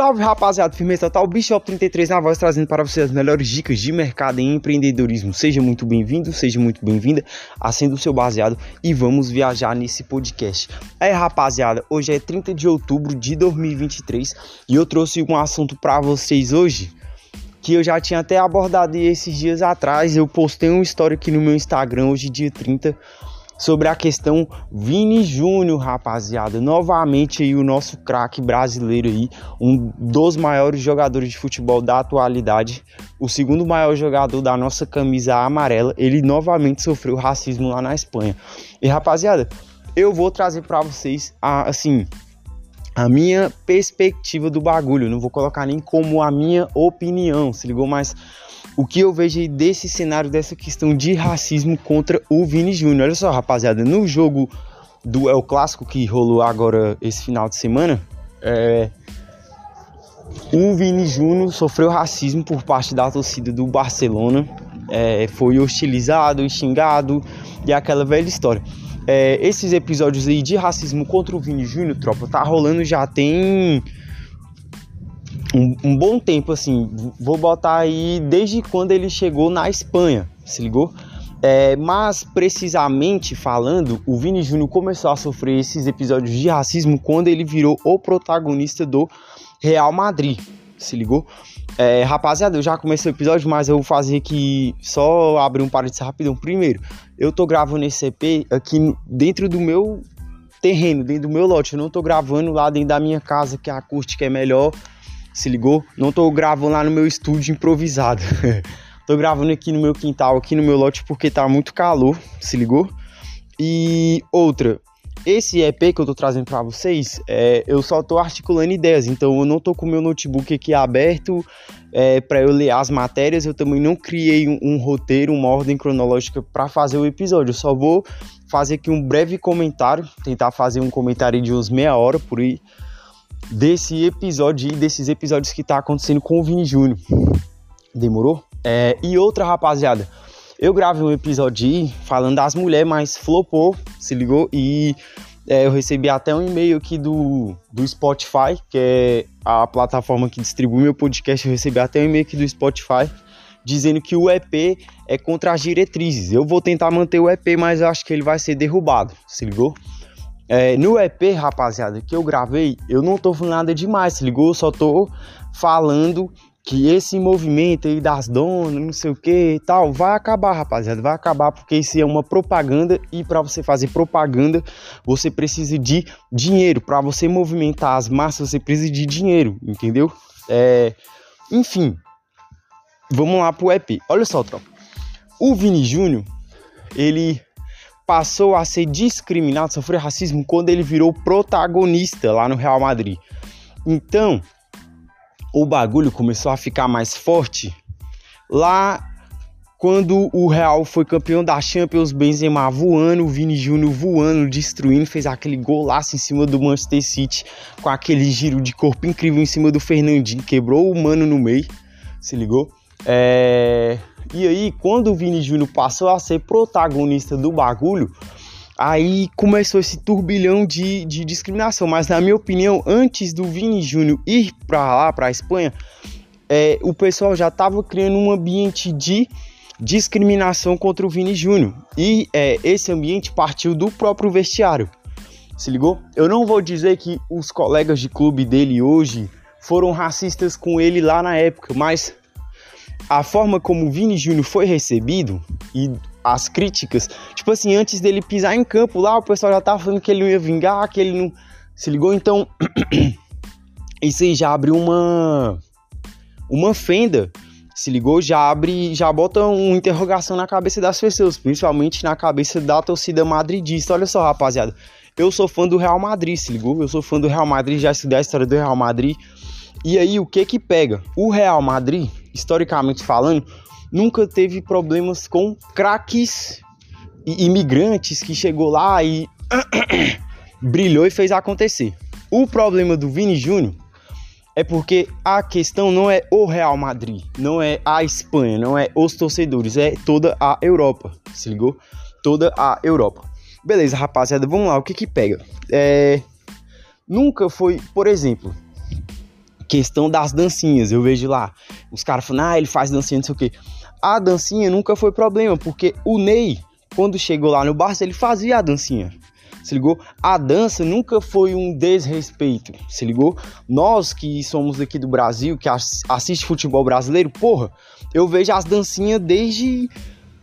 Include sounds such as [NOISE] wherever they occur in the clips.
Salve rapaziada, firmeza total, Bishop 33 na voz trazendo para vocês as melhores dicas de mercado em empreendedorismo. Seja muito bem-vindo, seja muito bem-vinda, acenda o seu baseado e vamos viajar nesse podcast. É rapaziada, hoje é 30 de outubro de 2023 e eu trouxe um assunto para vocês hoje que eu já tinha até abordado esses dias atrás. Eu postei uma história aqui no meu Instagram hoje, dia 30 sobre a questão Vini Júnior, rapaziada. Novamente aí o nosso craque brasileiro aí, um dos maiores jogadores de futebol da atualidade, o segundo maior jogador da nossa camisa amarela, ele novamente sofreu racismo lá na Espanha. E rapaziada, eu vou trazer para vocês a, assim, a minha perspectiva do bagulho, não vou colocar nem como a minha opinião, se ligou? Mas o que eu vejo desse cenário, dessa questão de racismo contra o Vini Júnior. Olha só, rapaziada, no jogo do El Clássico que rolou agora esse final de semana, é, o Vini Júnior sofreu racismo por parte da torcida do Barcelona, é, foi hostilizado xingado e aquela velha história. É, esses episódios aí de racismo contra o Vini Júnior, tropa, tá rolando já tem um, um, bom tempo, assim, vou botar aí desde quando ele chegou na Espanha, se ligou? É, mas precisamente falando, o Vini Júnior começou a sofrer esses episódios de racismo quando ele virou o protagonista do Real Madrid, se ligou? É, rapaziada, eu já comecei o episódio, mas eu vou fazer aqui só abrir um parênteses rapidão. Primeiro, eu tô gravando esse EP aqui dentro do meu terreno, dentro do meu lote. Eu não tô gravando lá dentro da minha casa, que a acústica é melhor se ligou? Não tô gravando lá no meu estúdio improvisado. [LAUGHS] tô gravando aqui no meu quintal, aqui no meu lote, porque tá muito calor, se ligou? E outra, esse EP que eu tô trazendo para vocês, é, eu só tô articulando ideias, então eu não tô com meu notebook aqui aberto é, para eu ler as matérias, eu também não criei um, um roteiro, uma ordem cronológica para fazer o episódio, eu só vou fazer aqui um breve comentário, tentar fazer um comentário de uns meia hora por aí, desse episódio e desses episódios que tá acontecendo com o Vini Júnior. Demorou? É, e outra rapaziada, eu gravei um episódio falando das mulheres, mas flopou, se ligou? E é, eu recebi até um e-mail aqui do, do Spotify, que é a plataforma que distribui meu podcast. Eu recebi até um e-mail aqui do Spotify dizendo que o EP é contra as diretrizes. Eu vou tentar manter o EP, mas eu acho que ele vai ser derrubado, se ligou? É, no EP, rapaziada, que eu gravei, eu não tô falando nada demais, se ligou? Eu só tô falando que esse movimento aí das donas, não sei o que e tal, vai acabar, rapaziada, vai acabar porque isso é uma propaganda e para você fazer propaganda, você precisa de dinheiro. Para você movimentar as massas, você precisa de dinheiro, entendeu? É, enfim, vamos lá pro EP. Olha só, tropa. O Vini Júnior, ele passou a ser discriminado, sofrer racismo quando ele virou protagonista lá no Real Madrid. Então, o bagulho começou a ficar mais forte lá quando o Real foi campeão da Champions, Benzema voando, o Vini Júnior voando, destruindo, fez aquele golaço em cima do Manchester City, com aquele giro de corpo incrível em cima do Fernandinho, quebrou o mano no meio, se ligou? É... E aí, quando o Vini Júnior passou a ser protagonista do bagulho, aí começou esse turbilhão de, de discriminação. Mas na minha opinião, antes do Vini Júnior ir para lá, para a Espanha, é, o pessoal já estava criando um ambiente de discriminação contra o Vini Júnior. E é, esse ambiente partiu do próprio vestiário. Se ligou? Eu não vou dizer que os colegas de clube dele hoje foram racistas com ele lá na época, mas a forma como o Vini Júnior foi recebido e as críticas, tipo assim, antes dele pisar em campo lá, o pessoal já tava falando que ele não ia vingar, que ele não se ligou, então [CLEARS THROAT] isso aí já abre uma uma fenda, se ligou, já abre, já bota uma interrogação na cabeça das pessoas, principalmente na cabeça da torcida madridista. Olha só, rapaziada, eu sou fã do Real Madrid, se ligou? Eu sou fã do Real Madrid, já estudei a história do Real Madrid. E aí, o que que pega? O Real Madrid historicamente falando, nunca teve problemas com craques e imigrantes que chegou lá e [COUGHS] brilhou e fez acontecer. O problema do Vini Júnior é porque a questão não é o Real Madrid, não é a Espanha, não é os torcedores, é toda a Europa, se ligou? Toda a Europa. Beleza, rapaziada, vamos lá, o que que pega? É... Nunca foi, por exemplo, questão das dancinhas. Eu vejo lá, os caras falando, ah, ele faz dancinha, não sei o quê. A dancinha nunca foi problema, porque o Ney, quando chegou lá no Barça, ele fazia a dancinha. Se ligou? A dança nunca foi um desrespeito. Se ligou? Nós que somos aqui do Brasil, que assiste futebol brasileiro, porra, eu vejo as dancinhas desde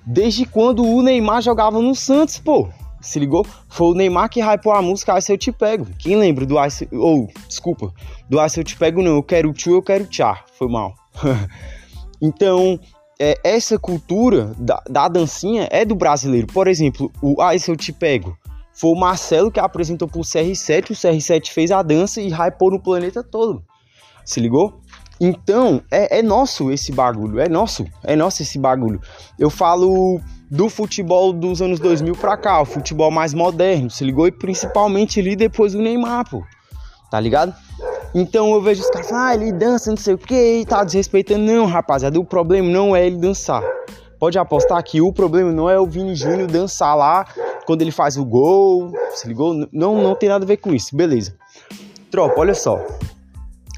desde quando o Neymar jogava no Santos, pô. Se ligou? Foi o Neymar que hypou a música Ai Se Eu Te Pego. Quem lembra do Ai Se... Ou, oh, desculpa. Do Ai Se Eu Te Pego não. Eu quero tchu, eu quero tchá. Foi mal. [LAUGHS] então, é, essa cultura da, da dancinha é do brasileiro. Por exemplo, o Ai Se Eu Te Pego. Foi o Marcelo que apresentou pro CR7. O CR7 fez a dança e hypou no planeta todo. Se ligou? Então, é, é nosso esse bagulho. É nosso. É nosso esse bagulho. Eu falo do futebol dos anos 2000 pra cá, o futebol mais moderno, se ligou? E principalmente ali depois do Neymar, pô. Tá ligado? Então eu vejo os caras falando, ah, ele dança, não sei o que, tá desrespeitando. Não, rapaziada, o problema não é ele dançar. Pode apostar que o problema não é o Vini Júnior dançar lá quando ele faz o gol, se ligou? Não, não tem nada a ver com isso, beleza. Tropa, olha só.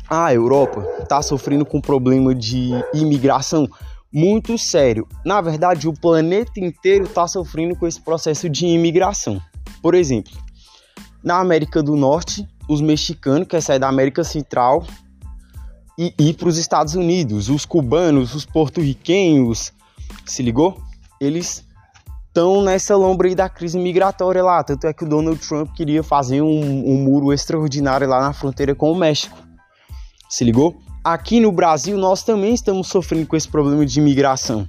A Europa tá sofrendo com problema de imigração muito sério. Na verdade, o planeta inteiro está sofrendo com esse processo de imigração. Por exemplo, na América do Norte, os mexicanos querem sair da América Central e ir para os Estados Unidos. Os cubanos, os porto-riquenhos, se ligou? Eles estão nessa lombra aí da crise migratória lá. Tanto é que o Donald Trump queria fazer um, um muro extraordinário lá na fronteira com o México. Se ligou? Aqui no Brasil nós também estamos sofrendo com esse problema de imigração.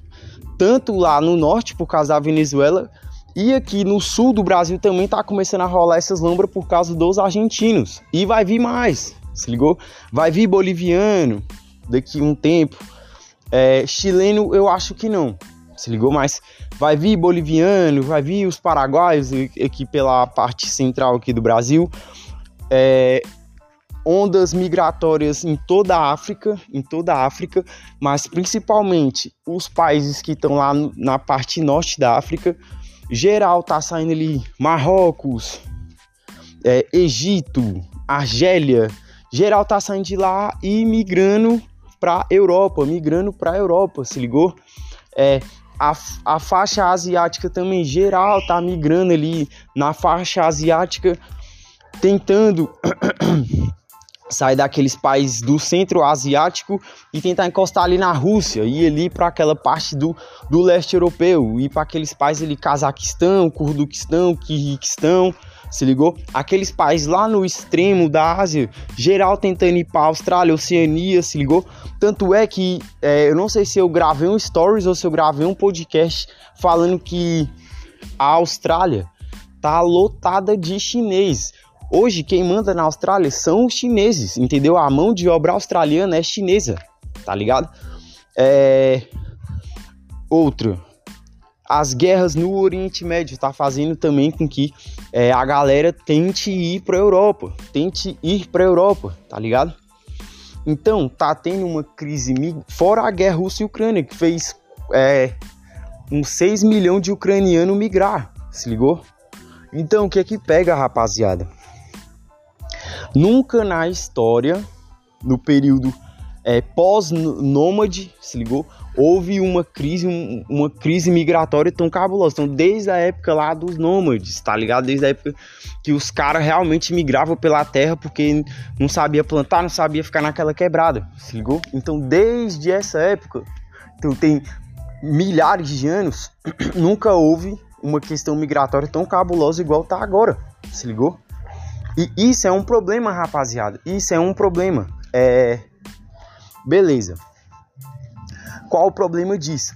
Tanto lá no norte, por causa da Venezuela, e aqui no sul do Brasil também está começando a rolar essas lombras por causa dos argentinos. E vai vir mais, se ligou? Vai vir boliviano daqui um tempo. É, chileno eu acho que não, se ligou? Mas vai vir boliviano, vai vir os paraguaios aqui pela parte central aqui do Brasil. É, ondas migratórias em toda a África, em toda a África, mas principalmente os países que estão lá na parte norte da África. Geral tá saindo ali Marrocos, é, Egito, Argélia, geral tá saindo de lá e migrando para Europa, migrando para Europa, se ligou? É, a, a faixa asiática também geral tá migrando ali na faixa asiática, tentando sair daqueles países do centro asiático e tentar encostar ali na Rússia, ir ali para aquela parte do, do leste europeu, ir para aqueles países ali, Cazaquistão, Kurduquistão, Kirguistão, se ligou? Aqueles países lá no extremo da Ásia, geral tentando ir para Austrália, Oceania, se ligou? Tanto é que é, eu não sei se eu gravei um stories ou se eu gravei um podcast falando que a Austrália tá lotada de chinês. Hoje, quem manda na Austrália são os chineses, entendeu? A mão de obra australiana é chinesa, tá ligado? É... Outro, as guerras no Oriente Médio tá fazendo também com que é, a galera tente ir para Europa, tente ir para Europa, tá ligado? Então tá tendo uma crise fora a guerra Rússia e Ucrânia que fez é, uns 6 milhões de ucranianos migrar, se ligou? Então o que é que pega, rapaziada? Nunca na história, no período é, pós-nômade, se ligou? Houve uma crise, um, uma crise migratória tão cabulosa. Então, desde a época lá dos nômades, tá ligado? Desde a época que os caras realmente migravam pela terra porque não sabia plantar, não sabia ficar naquela quebrada, se ligou? Então, desde essa época, então tem milhares de anos, [CLEARS THROAT] nunca houve uma questão migratória tão cabulosa igual tá agora, se ligou? E isso é um problema, rapaziada. Isso é um problema. É. Beleza. Qual o problema disso?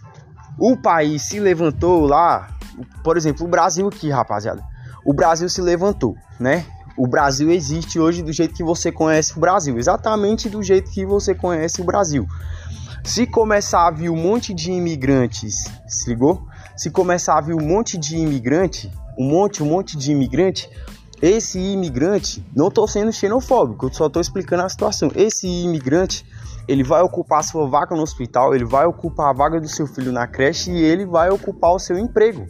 O país se levantou lá, por exemplo, o Brasil aqui, rapaziada. O Brasil se levantou, né? O Brasil existe hoje do jeito que você conhece o Brasil, exatamente do jeito que você conhece o Brasil. Se começar a vir um monte de imigrantes, se ligou? Se começar a vir um monte de imigrante, um monte, um monte de imigrante, esse imigrante, não estou sendo xenofóbico, só estou explicando a situação. Esse imigrante, ele vai ocupar sua vaga no hospital, ele vai ocupar a vaga do seu filho na creche e ele vai ocupar o seu emprego,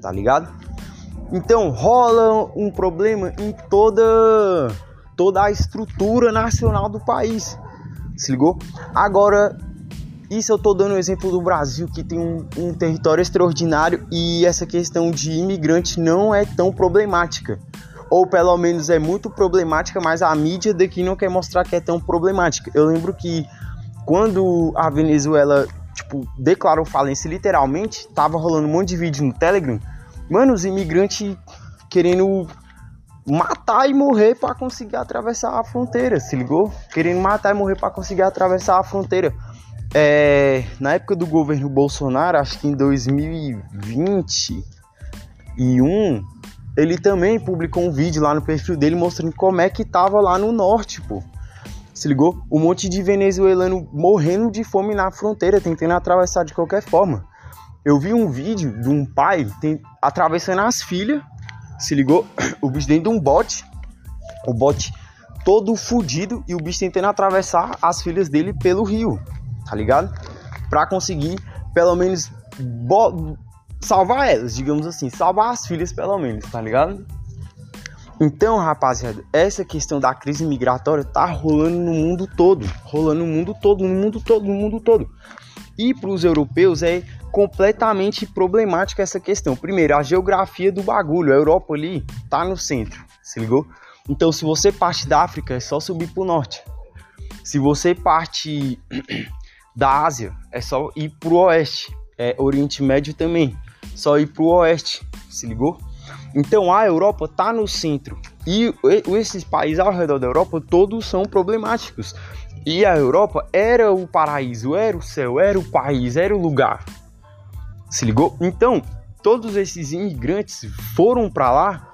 tá ligado? Então rola um problema em toda toda a estrutura nacional do país, Se ligou? Agora, isso eu tô dando o um exemplo do Brasil, que tem um, um território extraordinário e essa questão de imigrante não é tão problemática ou pelo menos é muito problemática, mas a mídia daqui não quer mostrar que é tão problemática. Eu lembro que quando a Venezuela, tipo, declarou falência literalmente, tava rolando um monte de vídeo no Telegram, mano, os imigrantes querendo matar e morrer para conseguir atravessar a fronteira, se ligou? Querendo matar e morrer para conseguir atravessar a fronteira. É, na época do governo Bolsonaro, acho que em 2021, ele também publicou um vídeo lá no perfil dele mostrando como é que tava lá no norte, pô. Se ligou? Um monte de venezuelano morrendo de fome na fronteira, tentando atravessar de qualquer forma. Eu vi um vídeo de um pai tem, atravessando as filhas, se ligou? [COUGHS] O bicho dentro de um bote, o bote todo fudido e o bicho tentando atravessar as filhas dele pelo rio, tá ligado? Pra conseguir pelo menos salvar elas, digamos assim, salvar as filhas pelo menos, tá ligado? Então, rapaziada, essa questão da crise migratória tá rolando no mundo todo, rolando no mundo todo, no mundo todo, no mundo todo. E para os europeus é completamente problemática essa questão. Primeiro, a geografia do bagulho, a Europa ali tá no centro, se ligou? Então, se você parte da África, é só subir pro norte. Se você parte [CLEARS THROAT] da Ásia, é só ir pro oeste, é Oriente Médio também só ir para o oeste, se ligou? Então a Europa tá no centro e esses países ao redor da Europa todos são problemáticos. E a Europa era o paraíso, era o céu, era o país, era o lugar. Se ligou? Então, todos esses imigrantes foram para lá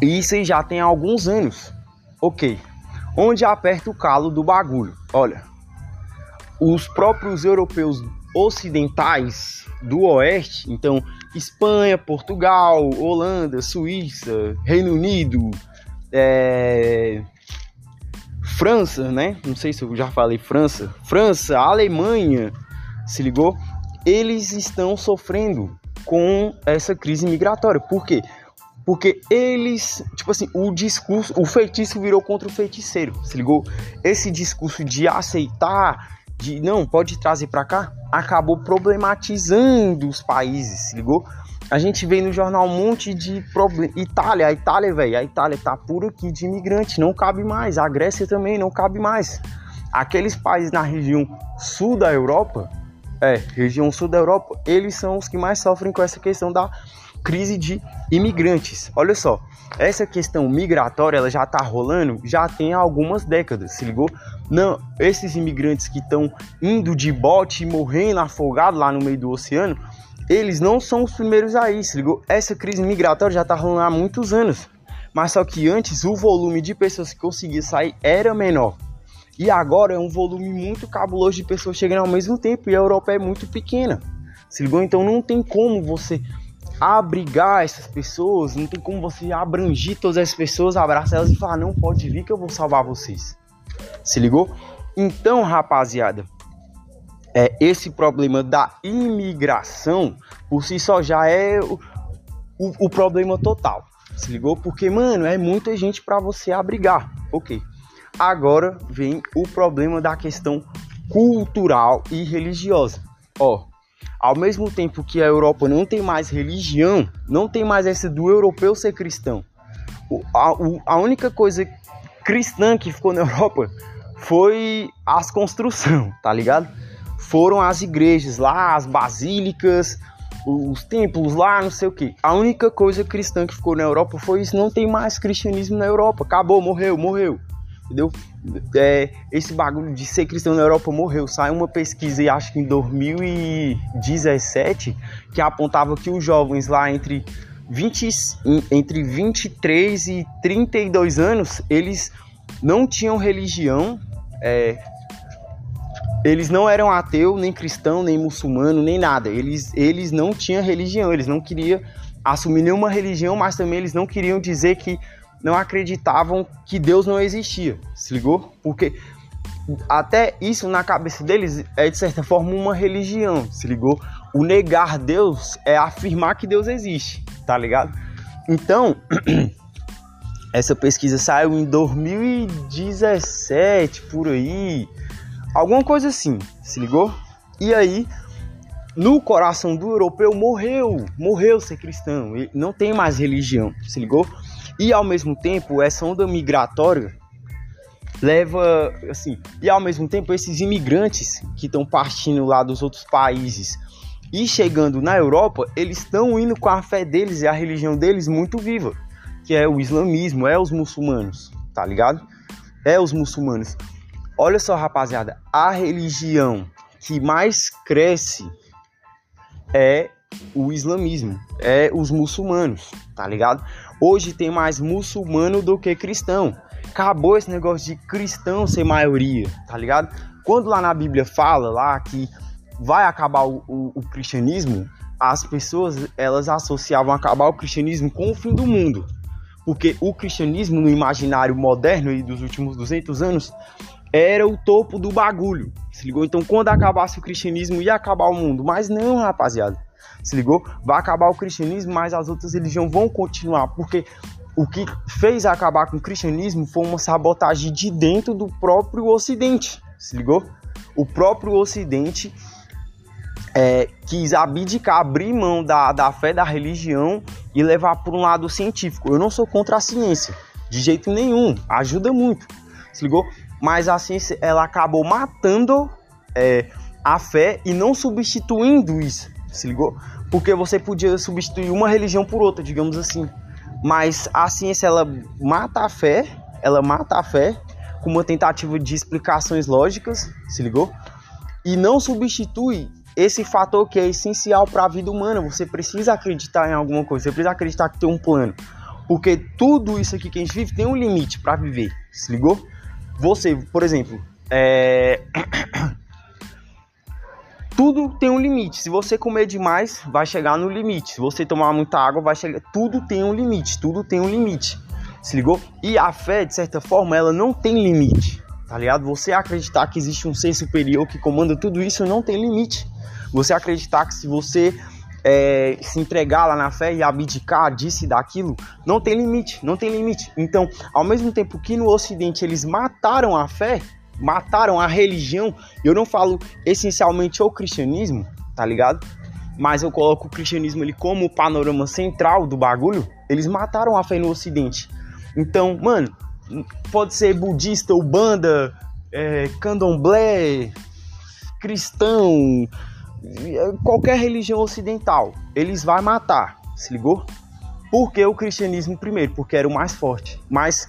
e isso já tem alguns anos. OK. Onde aperta o calo do bagulho? Olha, os próprios europeus ocidentais do oeste, então Espanha, Portugal, Holanda, Suíça, Reino Unido, é... França, né? Não sei se eu já falei França, França, Alemanha, se ligou? Eles estão sofrendo com essa crise migratória. Por quê? Porque eles, tipo assim, o discurso, o feitiço virou contra o feiticeiro, se ligou? Esse discurso de aceitar de não, pode trazer para cá, acabou problematizando os países, se ligou? A gente vê no jornal um monte de problema. Itália, a Itália, velho, a Itália tá por aqui de imigrante, não cabe mais. A Grécia também não cabe mais. Aqueles países na região sul da Europa, é, região sul da Europa, eles são os que mais sofrem com essa questão da crise de imigrantes. Olha só, essa questão migratória ela já tá rolando já tem algumas décadas, se ligou? Não, esses imigrantes que estão indo de bote e morrendo afogado lá no meio do oceano, eles não são os primeiros aí, se ligou? Essa crise migratória já tá rolando há muitos anos. Mas só que antes o volume de pessoas que conseguiam sair era menor. E agora é um volume muito cabuloso de pessoas chegando ao mesmo tempo e a Europa é muito pequena. Se ligou? Então não tem como você abrigar essas pessoas, não tem como você abrangir todas essas pessoas, abraçar elas e falar: não pode vir que eu vou salvar vocês. Se ligou? Então, rapaziada, é, esse problema da imigração por si só já é o, o, o problema total. Se ligou? Porque, mano, é muita gente para você abrigar. Ok. Agora vem o problema da questão cultural e religiosa. Ó, ao mesmo tempo que a Europa não tem mais religião, não tem mais essa do europeu ser cristão. A, a única coisa cristã que ficou na Europa foi as construções, tá ligado? Foram as igrejas lá, as basílicas, os templos lá, não sei o que. A única coisa cristã que ficou na Europa foi isso. Não tem mais cristianismo na Europa. Acabou, morreu, morreu entendeu? É, esse bagulho de ser cristão na Europa morreu. Saiu uma pesquisa, acho que em 2017, que apontava que os jovens lá entre 20, entre 23 e 32 anos, eles não tinham religião, é, eles não eram ateu, nem cristão, nem muçulmano, nem nada. Eles, eles não tinham religião, eles não queriam assumir nenhuma religião, mas também eles não queriam dizer que não acreditavam que Deus não existia, se ligou? Porque até isso na cabeça deles é de certa forma uma religião, se ligou? O negar Deus é afirmar que Deus existe, tá ligado? Então, [CLEARS THROAT] Essa pesquisa saiu em 2017, por aí. Alguma coisa assim, se ligou? E aí, no coração do europeu morreu, morreu ser cristão, ele não tem mais religião, se ligou? E ao mesmo tempo, essa onda migratória leva assim, e ao mesmo tempo esses imigrantes que estão partindo lá dos outros países e chegando na Europa, eles estão indo com a fé deles e a religião deles muito viva, que é o islamismo, é os muçulmanos, tá ligado? É os muçulmanos. Olha só, rapaziada, a religião que mais cresce é o islamismo, é os muçulmanos, tá ligado? Hoje tem mais muçulmano do que cristão. Acabou esse negócio de cristão ser maioria, tá ligado? Quando lá na Bíblia fala lá que vai acabar o, o, o cristianismo, as pessoas elas associavam acabar o cristianismo com o fim do mundo. Porque o cristianismo no imaginário moderno e dos últimos 200 anos era o topo do bagulho. Se ligou? Então, quando acabasse o cristianismo, ia acabar o mundo. Mas não, rapaziada. Se ligou? Vai acabar o cristianismo, mas as outras religiões vão continuar. Porque o que fez acabar com o cristianismo foi uma sabotagem de dentro do próprio Ocidente. Se ligou? O próprio Ocidente é, quis abdicar, abrir mão da, da fé, da religião e levar por um lado científico. Eu não sou contra a ciência, de jeito nenhum, ajuda muito, se ligou? Mas a ciência ela acabou matando é, a fé e não substituindo isso, se ligou? Porque você podia substituir uma religião por outra, digamos assim. Mas a ciência ela mata a fé, ela mata a fé com uma tentativa de explicações lógicas, se ligou? E não substitui esse fator que é essencial para a vida humana. Você precisa acreditar em alguma coisa, você precisa acreditar que tem um plano. Porque tudo isso aqui que a gente vive tem um limite para viver, se ligou? Você, por exemplo, é... [COUGHS] tudo tem um limite. Se você comer demais, vai chegar no limite. Se você tomar muita água, vai chegar. Tudo tem um limite. Tudo tem um limite. Se ligou? E a fé, de certa forma, ela não tem limite. Tá ligado? Você acreditar que existe um ser superior que comanda tudo isso não tem limite. Você acreditar que se você é, se entregar lá na fé e abdicar disso e daquilo, não tem limite, não tem limite. Então, ao mesmo tempo que no Ocidente eles mataram a fé, mataram a religião, eu não falo essencialmente o cristianismo, tá ligado? Mas eu coloco o cristianismo ali como o panorama central do bagulho. Eles mataram a fé no Ocidente. Então, mano, pode ser budista, ubanda, é, candomblé, cristão, qualquer religião ocidental, eles vão matar, se ligou? Porque o cristianismo primeiro, porque era o mais forte. Mas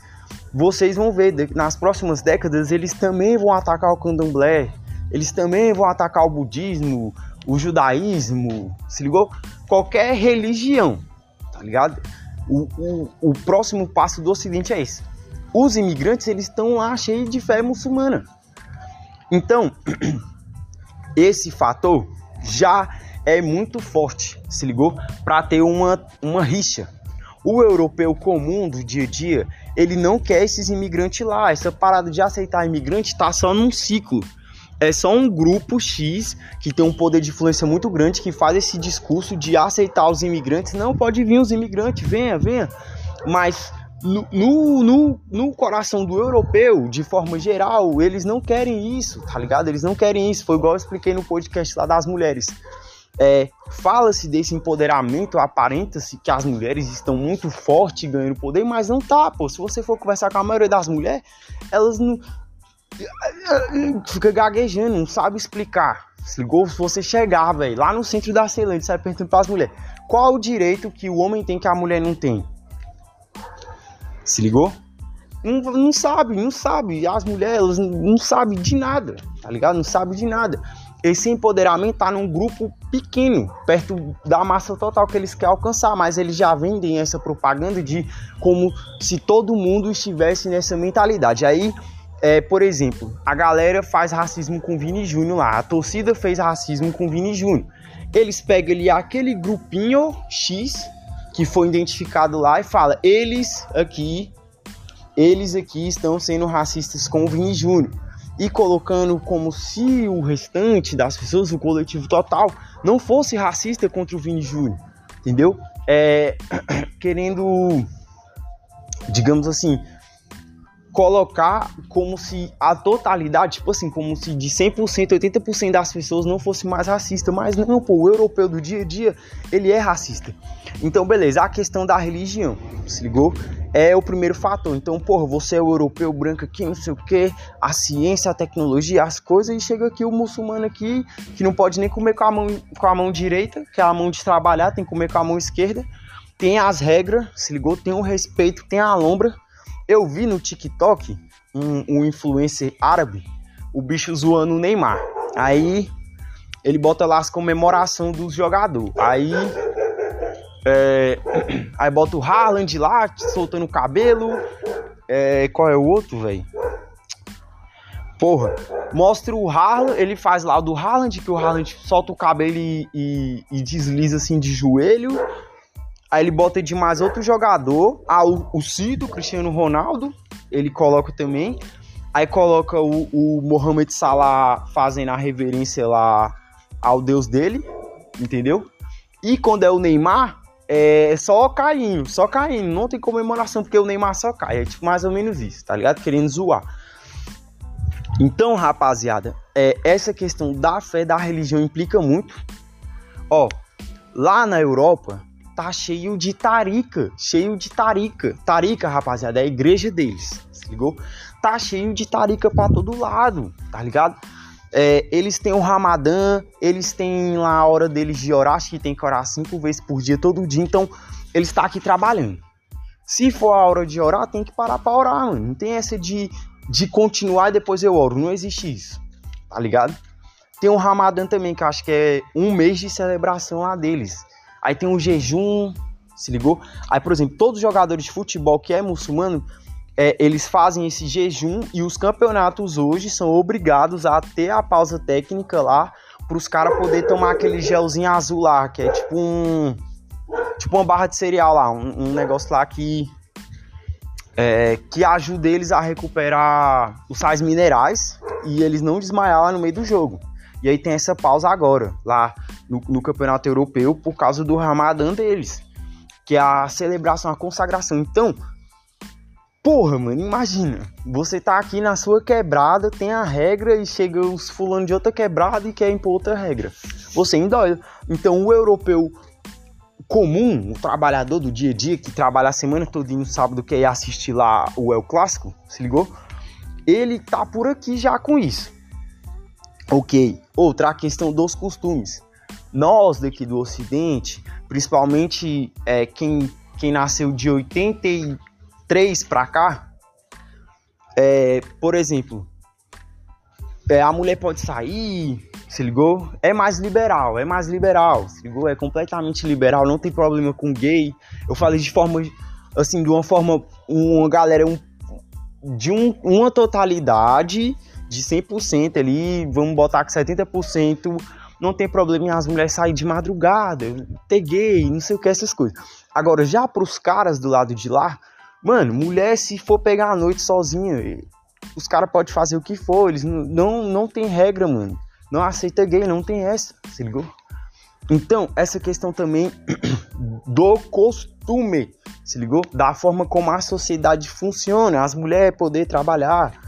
vocês vão ver, nas próximas décadas, eles também vão atacar o candomblé, eles também vão atacar o budismo, o judaísmo, se ligou? Qualquer religião, tá ligado? O, o, o próximo passo do ocidente é esse. Os imigrantes, eles estão lá cheios de fé muçulmana. Então, [CLEARS THROAT] esse fator já é muito forte, se ligou? Para ter uma, uma rixa. O europeu comum do dia a dia, ele não quer esses imigrantes lá. Essa parada de aceitar imigrante tá só num ciclo. É só um grupo X que tem um poder de influência muito grande que faz esse discurso de aceitar os imigrantes. Não, pode vir os imigrantes, venha, venha. Mas no, no, no, coração do europeu, de forma geral, eles não querem isso, tá ligado? Eles não querem isso. Foi igual eu expliquei no podcast lá das mulheres. É, Fala-se desse empoderamento, aparenta-se que as mulheres estão muito fortes ganhando poder, mas não tá, pô. Se você for conversar com a maioria das mulheres, elas não. Fica gaguejando, não sabe explicar. Se? Se você chegar, velho, lá no centro da Ceilândia, sai perguntando para as mulheres: qual o direito que o homem tem que a mulher não tem? Se ligou? Não, não sabe, não sabe. As mulheres não sabem de nada, tá ligado? Não sabem de nada. Esse empoderamento tá num grupo pequeno, perto da massa total que eles querem alcançar, mas eles já vendem essa propaganda de como se todo mundo estivesse nessa mentalidade. Aí, é, por exemplo, a galera faz racismo com Vini Júnior lá, a torcida fez racismo com Vini Júnior. Eles pegam ali aquele grupinho X que foi identificado lá e fala: eles aqui, eles aqui estão sendo racistas com o Vini Júnior. E colocando como se o restante das pessoas, o coletivo total, não fosse racista contra o Vini Júnior, entendeu? É, [CLEARS THROAT] querendo digamos assim, colocar como se a totalidade, tipo assim, como se de 100%, 80% das pessoas não fosse mais racista, mas não, pô, o europeu do dia a dia, ele é racista. Então, beleza, a questão da religião, se ligou? É o primeiro fator. Então, porra, você é o europeu branco aqui, não sei o que, a ciência, a tecnologia, as coisas, e chega aqui o muçulmano aqui, que não pode nem comer com a mão, com a mão direita, que é a mão de trabalhar, tem que comer com a mão esquerda, tem as regras, se ligou? Tem o respeito, tem a lombra, eu vi no TikTok um, um influencer árabe, o bicho zoando o Neymar. Aí ele bota lá as comemoração dos jogadores. Aí é, [CLEARS THROAT] aí bota o Haaland lá, soltando o cabelo. É, qual é o outro, velho? Porra, mostra o Haaland, ele faz lá o do Haaland, que o Haaland solta o cabelo e, e, e desliza assim de joelho. Aí ele bota de mais outro jogador. Ah, o, o Cido, Cristiano Ronaldo. Ele coloca também. Aí coloca o, o Mohamed Salah fazendo a reverência lá ao deus dele. Entendeu? E quando é o Neymar, é só caindo, só caindo. Não tem comemoração, porque o Neymar só cai. É tipo mais ou menos isso, tá ligado? Querendo zoar. Então, rapaziada, é, essa questão da fé, da religião implica muito. Ó, lá na Europa, tá cheio de tarica, cheio de tarica. Tarica, rapaziada, é a igreja deles, ligou? Tá cheio de tarica para todo lado, tá ligado? É, eles têm o Ramadã, eles têm lá a hora deles de orar, acho que tem que orar cinco vezes por dia, todo dia, então eles tá aqui trabalhando. Se for a hora de orar, tem que parar pra orar, mano. Não tem essa de, de continuar e depois eu oro. Não existe isso, tá ligado? Tem o Ramadã também, que acho que é um mês de celebração lá deles. Aí tem um jejum, se ligou? Aí, por exemplo, todos os jogadores de futebol que é muçulmano, é, eles fazem esse jejum e os campeonatos hoje são obrigados a ter a pausa técnica lá para os caras poder tomar aquele gelzinho azul lá, que é tipo um tipo uma barra de cereal lá, um, um negócio lá que é, que ajuda eles a recuperar os sais minerais e eles não desmaiar lá no meio do jogo. E aí tem essa pausa agora, lá no, no Campeonato Europeu, por causa do Ramadã deles, que é a celebração, a consagração. Então, porra, mano, imagina, você tá aqui na sua quebrada, tem a regra e chega os fulano de outra quebrada e quer impor outra regra. Você ainda. Então, o europeu comum, o trabalhador do dia a dia, que trabalha a semana toda no sábado, quer ir assistir lá o El Clássico, se ligou? Ele tá por aqui já com isso. Ok. Outra questão dos costumes. Nós daqui do Ocidente, principalmente é, quem, quem nasceu de 83 para cá, é, por exemplo, é, a mulher pode sair, se ligou? É mais liberal, é mais liberal, se ligou? É completamente liberal, não tem problema com gay. Eu falei de forma, assim, de uma forma, uma galera um, de um, uma totalidade de 100% ali, vamos botar que 70% não tem problema em as mulheres saírem de madrugada, ter gay, não sei o que, essas coisas. Agora, já pros caras do lado de lá, mano, mulher se for pegar a noite sozinha, os caras podem fazer o que for, eles não, não, não tem regra, mano. Não aceita gay, não tem essa, se ligou? Então, essa questão também [CLEARS THROAT] do costume, se ligou? Da forma como a sociedade funciona, as mulheres poder trabalhar,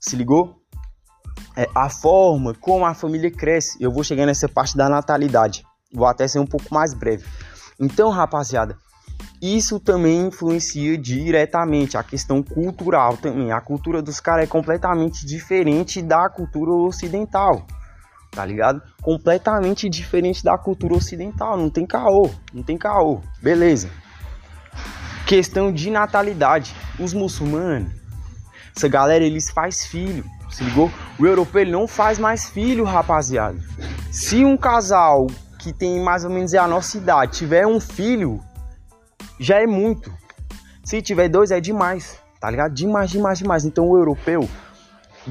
se ligou? É, a forma como a família cresce. Eu vou chegar nessa parte da natalidade. Vou até ser um pouco mais breve. Então, rapaziada, isso também influencia diretamente a questão cultural também. A cultura dos caras é completamente diferente da cultura ocidental. Tá ligado? Completamente diferente da cultura ocidental. Não tem caô, não tem caô. Beleza. Questão de natalidade. Os muçulmanos, essa galera, eles faz filho se ligou? O europeu ele não faz mais filho, rapaziada. Se um casal que tem mais ou menos a nossa idade tiver um filho, já é muito. Se tiver dois, é demais. Tá ligado? Demais, demais, demais. Então o europeu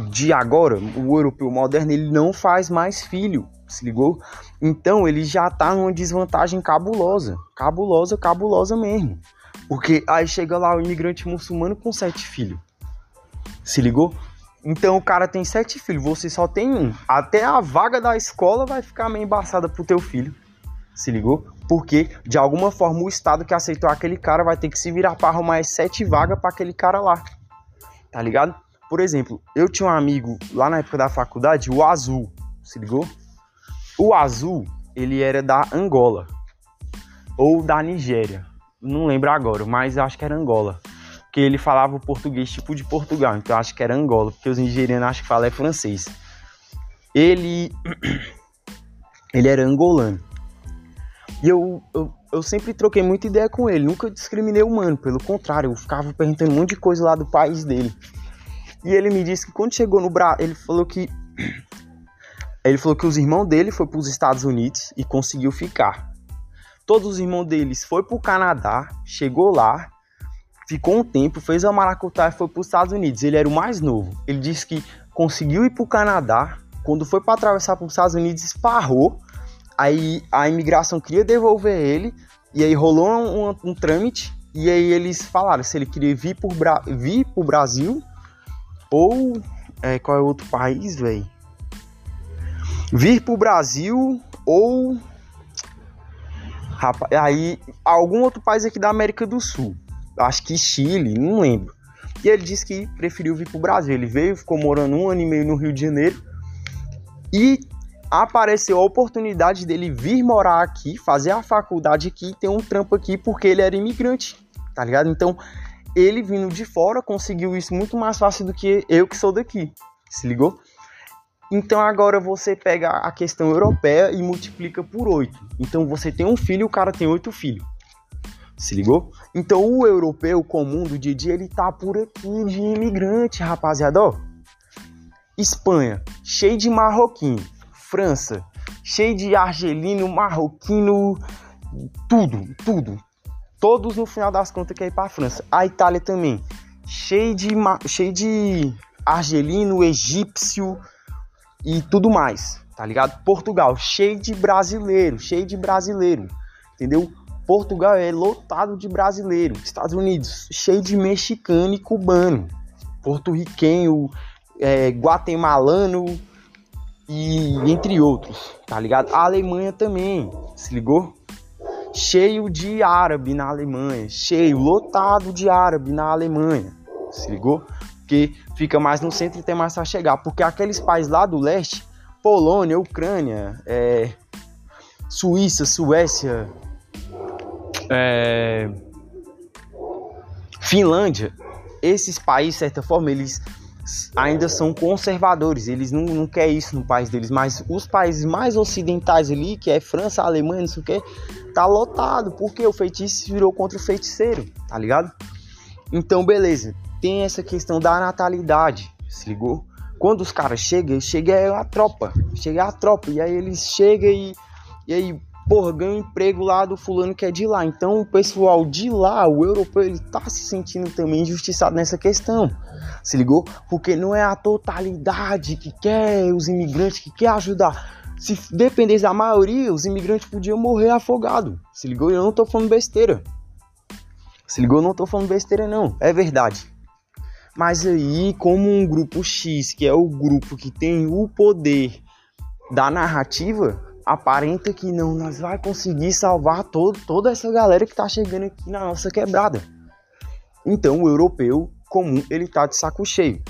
de agora, o europeu moderno, ele não faz mais filho. Se ligou? Então ele já tá numa desvantagem cabulosa. Cabulosa, cabulosa mesmo. Porque aí chega lá o imigrante muçulmano com sete filhos. Se ligou? Então o cara tem sete filhos, você só tem um. Até a vaga da escola vai ficar meio embaçada pro teu filho. Se ligou? Porque, de alguma forma, o Estado que aceitou aquele cara vai ter que se virar para arrumar as sete vagas para aquele cara lá. Tá ligado? Por exemplo, eu tinha um amigo lá na época da faculdade, o Azul. Se ligou? O Azul, ele era da Angola. Ou da Nigéria. Não lembro agora, mas acho que era Angola. Porque ele falava o português tipo de Portugal. Então acho que era Angola. Porque os nigerianos acham que falam é francês. Ele. [CLEARS THROAT] Ele era angolano. E eu, eu, eu sempre troquei muita ideia com ele, nunca discriminei o mano, pelo contrário, eu ficava perguntando um monte de coisa lá do país dele. E ele me disse que quando chegou no Brasil, ele falou que [CLEARS THROAT] ele falou que os irmãos dele foi para os Estados Unidos e conseguiu ficar. Todos os irmãos deles foi para o Canadá, chegou lá, ficou um tempo, fez a maracutá e foi para os Estados Unidos. Ele era o mais novo. Ele disse que conseguiu ir para o Canadá, quando foi para atravessar para os Estados Unidos, esparrou Aí a imigração queria devolver ele, e aí rolou um, um, um trâmite, e aí eles falaram se ele queria vir por Bra pro Brasil ou. É, qual é o outro país, velho? Vir pro Brasil ou. Rapaz, aí algum outro país aqui da América do Sul. Acho que Chile, não lembro. E ele disse que preferiu vir pro Brasil. Ele veio, ficou morando um ano e meio no Rio de Janeiro. E apareceu a oportunidade dele vir morar aqui, fazer a faculdade aqui, ter um trampo aqui, porque ele era imigrante, tá ligado? Então, ele vindo de fora conseguiu isso muito mais fácil do que eu que sou daqui, se ligou? Então agora você pega a questão europeia e multiplica por 8. Então você tem um filho, o cara tem oito filhos. Se ligou? Então o europeu comum do dia a dia, ele tá por aqui de imigrante, rapaziada, ó. Espanha, cheio de marroquino França, cheio de argelino, marroquino, tudo, tudo. Todos no final das contas querem ir para a França. A Itália também, cheio de, cheio de argelino, egípcio e tudo mais, tá ligado? Portugal, cheio de brasileiro, cheio de brasileiro, entendeu? Portugal é lotado de brasileiro. Estados Unidos, cheio de mexicano e cubano. Porto-riquenho, é, guatemalano, e entre outros, tá ligado? A Alemanha também, se ligou? Cheio de árabe na Alemanha, cheio, lotado de árabe na Alemanha, se ligou? Porque fica mais no centro e tem mais a chegar, porque aqueles países lá do leste, Polônia, Ucrânia, é, Suíça, Suécia, é, Finlândia, esses países, de certa forma, eles ainda são conservadores, eles não, não querem isso no país deles, mas os países mais ocidentais ali, que é França, Alemanha, não sei o que, tá lotado, porque o feitiço virou contra o feiticeiro, tá ligado? Então, beleza, tem essa questão da natalidade, se ligou? Quando os caras chegam, chega a tropa, chega a tropa, e aí eles chegam e, e aí porra, ganha emprego lá do fulano que é de lá. Então o pessoal de lá, o europeu, ele tá se sentindo também injustiçado nessa questão. Se ligou? Porque não é a totalidade que quer os imigrantes que quer ajudar. Se dependesse da maioria, os imigrantes podiam morrer afogados. Se ligou? Eu não tô falando besteira. Se ligou? Eu não tô falando besteira não. É verdade. Mas aí, como um grupo X, que é o grupo que tem o poder da narrativa, aparenta que não, nós vai conseguir salvar todo, toda essa galera que tá chegando aqui na nossa quebrada. Então o europeu comum ele tá de saco cheio.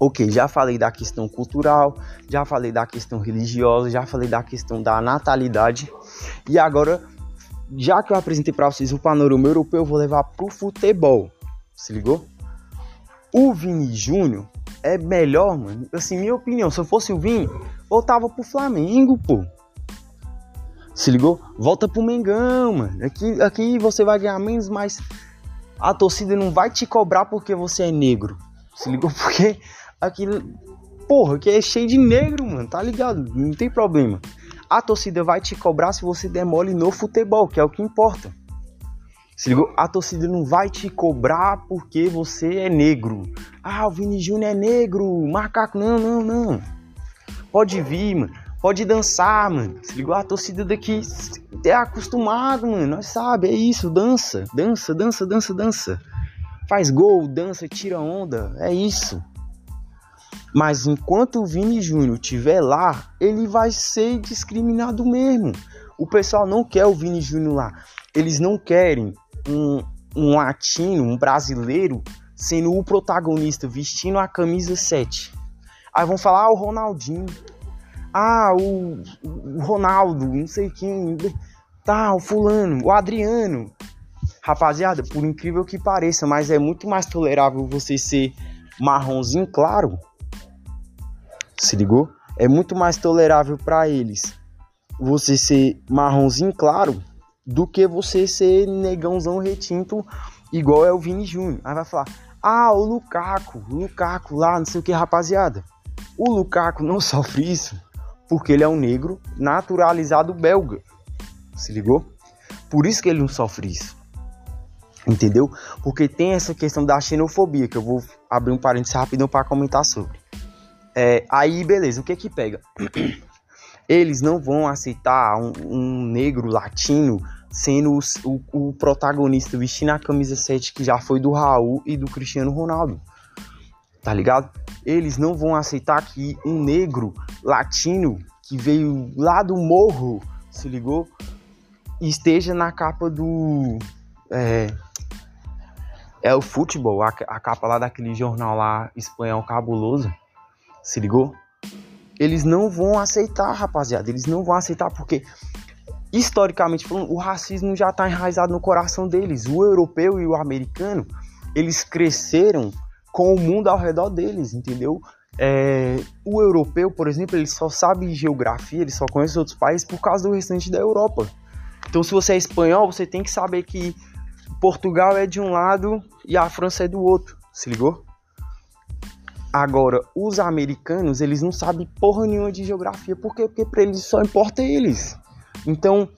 Ok, já falei da questão cultural, já falei da questão religiosa, já falei da questão da natalidade e agora, já que eu apresentei para vocês o panorama europeu, eu vou levar pro futebol. Se ligou? O Vini Júnior é melhor, mano. Assim, minha opinião, se eu fosse o Vini, voltava pro Flamengo, pô. Se ligou? Volta pro Mengão, mano. Aqui, aqui você vai ganhar menos, mas a torcida não vai te cobrar porque você é negro. Se ligou? [LAUGHS] Porque aqui, porra, aqui é cheio de negro, mano. Tá ligado? Não tem problema. A torcida vai te cobrar se você demole no futebol, que é o que importa. Se ligou? A torcida não vai te cobrar porque você é negro. Ah, o Vini Júnior é negro, macaco. Não, não, não. Pode vir, mano. Pode dançar, mano. Se ligou? A torcida daqui é acostumado, mano. Nós sabe, é isso. Dança, dança, dança, dança, dança. Faz gol, dança, tira onda. É isso. Mas enquanto o Vini Júnior estiver lá, ele vai ser discriminado mesmo. O pessoal não quer o Vini Júnior lá. Eles não querem um, um latino, um brasileiro, sendo o protagonista, vestindo a camisa 7. Aí vão falar, ah, o Ronaldinho. Ah, o, o Ronaldo, não sei quem. Tá, o fulano, o Adriano. Rapaziada, por incrível que pareça, mas é muito mais tolerável você ser marronzinho claro. Se ligou? É muito mais tolerável para eles você ser marronzinho claro do que você ser negãozão retinto igual é o Vini Júnior. Aí vai falar: "Ah, o Lukaku, o Lukaku lá, não sei o que, rapaziada". O Lukaku não [LAUGHS] sofre isso porque ele é um negro naturalizado belga. Se ligou? Por isso que ele não sofre isso. Entendeu? Porque tem essa questão da xenofobia, que eu vou abrir um parênteses rapidão para comentar sobre. É, aí, beleza, o que que pega? [CLEARS THROAT] Eles não vão aceitar um, um negro latino sendo o, o, o, protagonista vestindo a camisa 7 que já foi do Raul e do Cristiano Ronaldo. Tá ligado? Eles não vão aceitar que um negro latino que veio lá do morro, se ligou? Esteja na capa do. É, é o futebol, a, a capa lá daquele jornal lá espanhol cabuloso. Se ligou? Eles não vão aceitar, rapaziada. Eles não vão aceitar porque, historicamente falando, o racismo já está enraizado no coração deles. O europeu e o americano, eles cresceram com o mundo ao redor deles, entendeu? É, o europeu, por exemplo, ele só sabe geografia, ele só conhece outros países por causa do restante da Europa. Então, se você é espanhol, você tem que saber que Portugal é de um lado e a França é do outro. Se ligou? Agora, os americanos, eles não sabem porra nenhuma de geografia. Por quê? Porque para eles só importa eles. Então,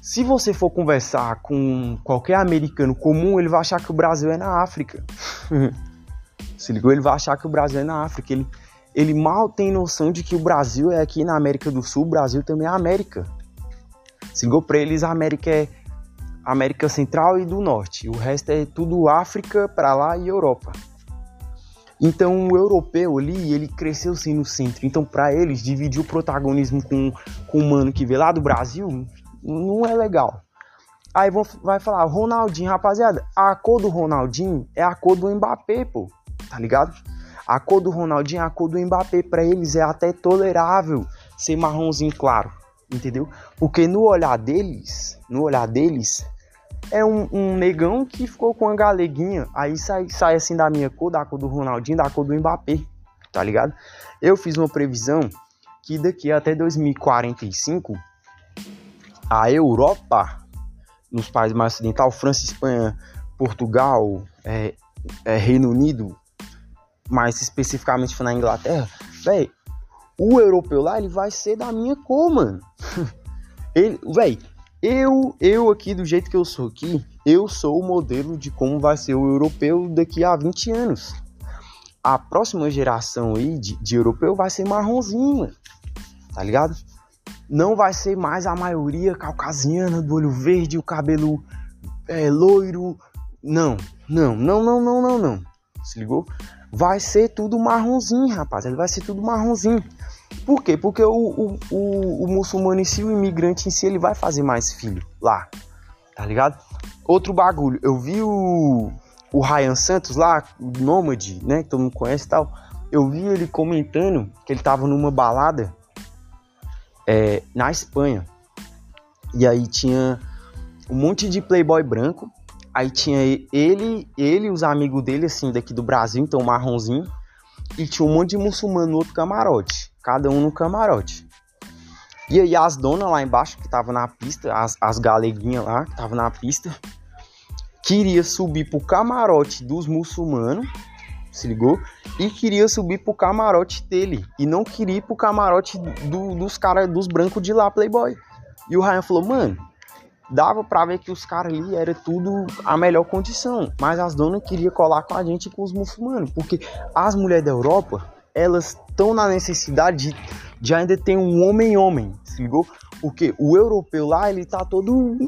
se você for conversar com qualquer americano comum, ele vai achar que o Brasil é na África. [LAUGHS] Se ligou? Ele vai achar que o Brasil é na África. Ele, ele mal tem noção de que o Brasil é aqui na América do Sul, o Brasil também é América. Se ligou? Pra eles, a América é América Central e do Norte. O resto é tudo África para lá e Europa. Então o europeu ali, ele cresceu sim no centro. Então para eles dividir o protagonismo com, com o mano que veio lá do Brasil não é legal. Aí vão, vai falar, Ronaldinho, rapaziada, a cor do Ronaldinho é a cor do Mbappé, pô, tá ligado? A cor do Ronaldinho é a cor do Mbappé, para eles é até tolerável ser marronzinho claro, entendeu? Porque no olhar deles, no olhar deles, é um, um, negão que ficou com uma galeguinha. Aí sai, sai assim da minha cor, da cor do Ronaldinho, da cor do Mbappé, tá ligado? Eu fiz uma previsão que daqui até 2045 a Europa, nos países mais ocidentais, França, Espanha, Portugal, é, é, Reino Unido, mais especificamente na Inglaterra, velho, o europeu lá ele vai ser da minha cor, mano. [LAUGHS] ele, velho, eu, eu aqui, do jeito que eu sou aqui, eu sou o modelo de como vai ser o europeu daqui a 20 anos. A próxima geração aí de, de europeu vai ser marronzinho, tá ligado? Não vai ser mais a maioria caucasiana, do olho verde, o cabelo é, loiro. Não, não, não, não, não, não, não. Se ligou? Vai ser tudo marronzinho, rapaz. Ele vai ser tudo marronzinho. Por quê? Porque o, o, o, o muçulmano em si, o imigrante em si, ele vai fazer mais filho lá, tá ligado? Outro bagulho, eu vi o, o Ryan Santos lá, o Nômade, né, que todo mundo conhece e tal, eu vi ele comentando que ele tava numa balada é, na Espanha, e aí tinha um monte de playboy branco, aí tinha ele, ele e os amigos dele, assim, daqui do Brasil, então marronzinho, e tinha um monte de muçulmano no outro camarote cada um no camarote. E aí as donas lá embaixo, que estavam na pista, as, as galeguinhas lá, que estavam na pista, queria subir pro camarote dos muçulmanos, se ligou? E queria subir pro camarote dele. E não queria ir pro camarote do, dos caras, dos brancos de lá, Playboy. E o Ryan falou, mano, dava pra ver que os caras ali era tudo a melhor condição. Mas as donas queriam colar com a gente com os muçulmanos. Porque as mulheres da Europa, elas estão na necessidade de, de, ainda ter um homem-homem, se ligou? Porque o europeu lá, ele tá todo.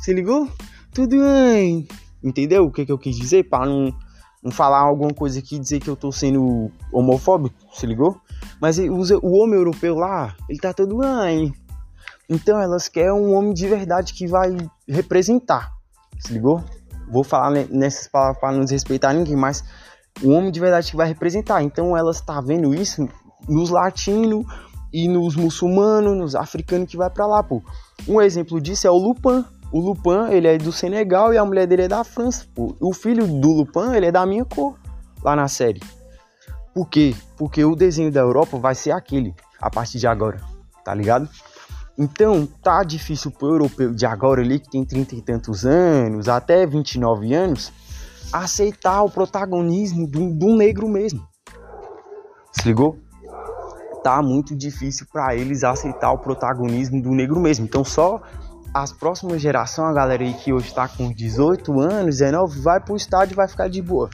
Se ligou? Tudo bem. Entendeu o que, que eu quis dizer? Para não, não falar alguma coisa aqui e dizer que eu tô sendo homofóbico, se ligou? Mas o, o homem europeu lá, ele tá todo bem. Então elas querem um homem de verdade que vai representar. Se ligou? Vou falar nessas palavras para não desrespeitar ninguém, mas um homem de verdade que vai representar. Então elas tá vendo isso nos latinos e nos muçulmanos, nos africanos que vai para lá, pô. Um exemplo disso é o Lupin. O Lupin, ele é do Senegal e a mulher dele é da França, pô. O filho do Lupin, ele é da minha cor lá na série. Por quê? Porque o desenho da Europa vai ser aquele a partir de agora, tá ligado? Então, tá difícil pro europeu de agora ali, que tem 30 e tantos anos, até 29 anos, aceitar o protagonismo do, do negro mesmo. Se ligou? Tá muito difícil para eles aceitar o protagonismo do negro mesmo. Então, só as próximas gerações, a galera aí que hoje tá com 18 anos, 19, vai pro estádio e vai ficar de boa.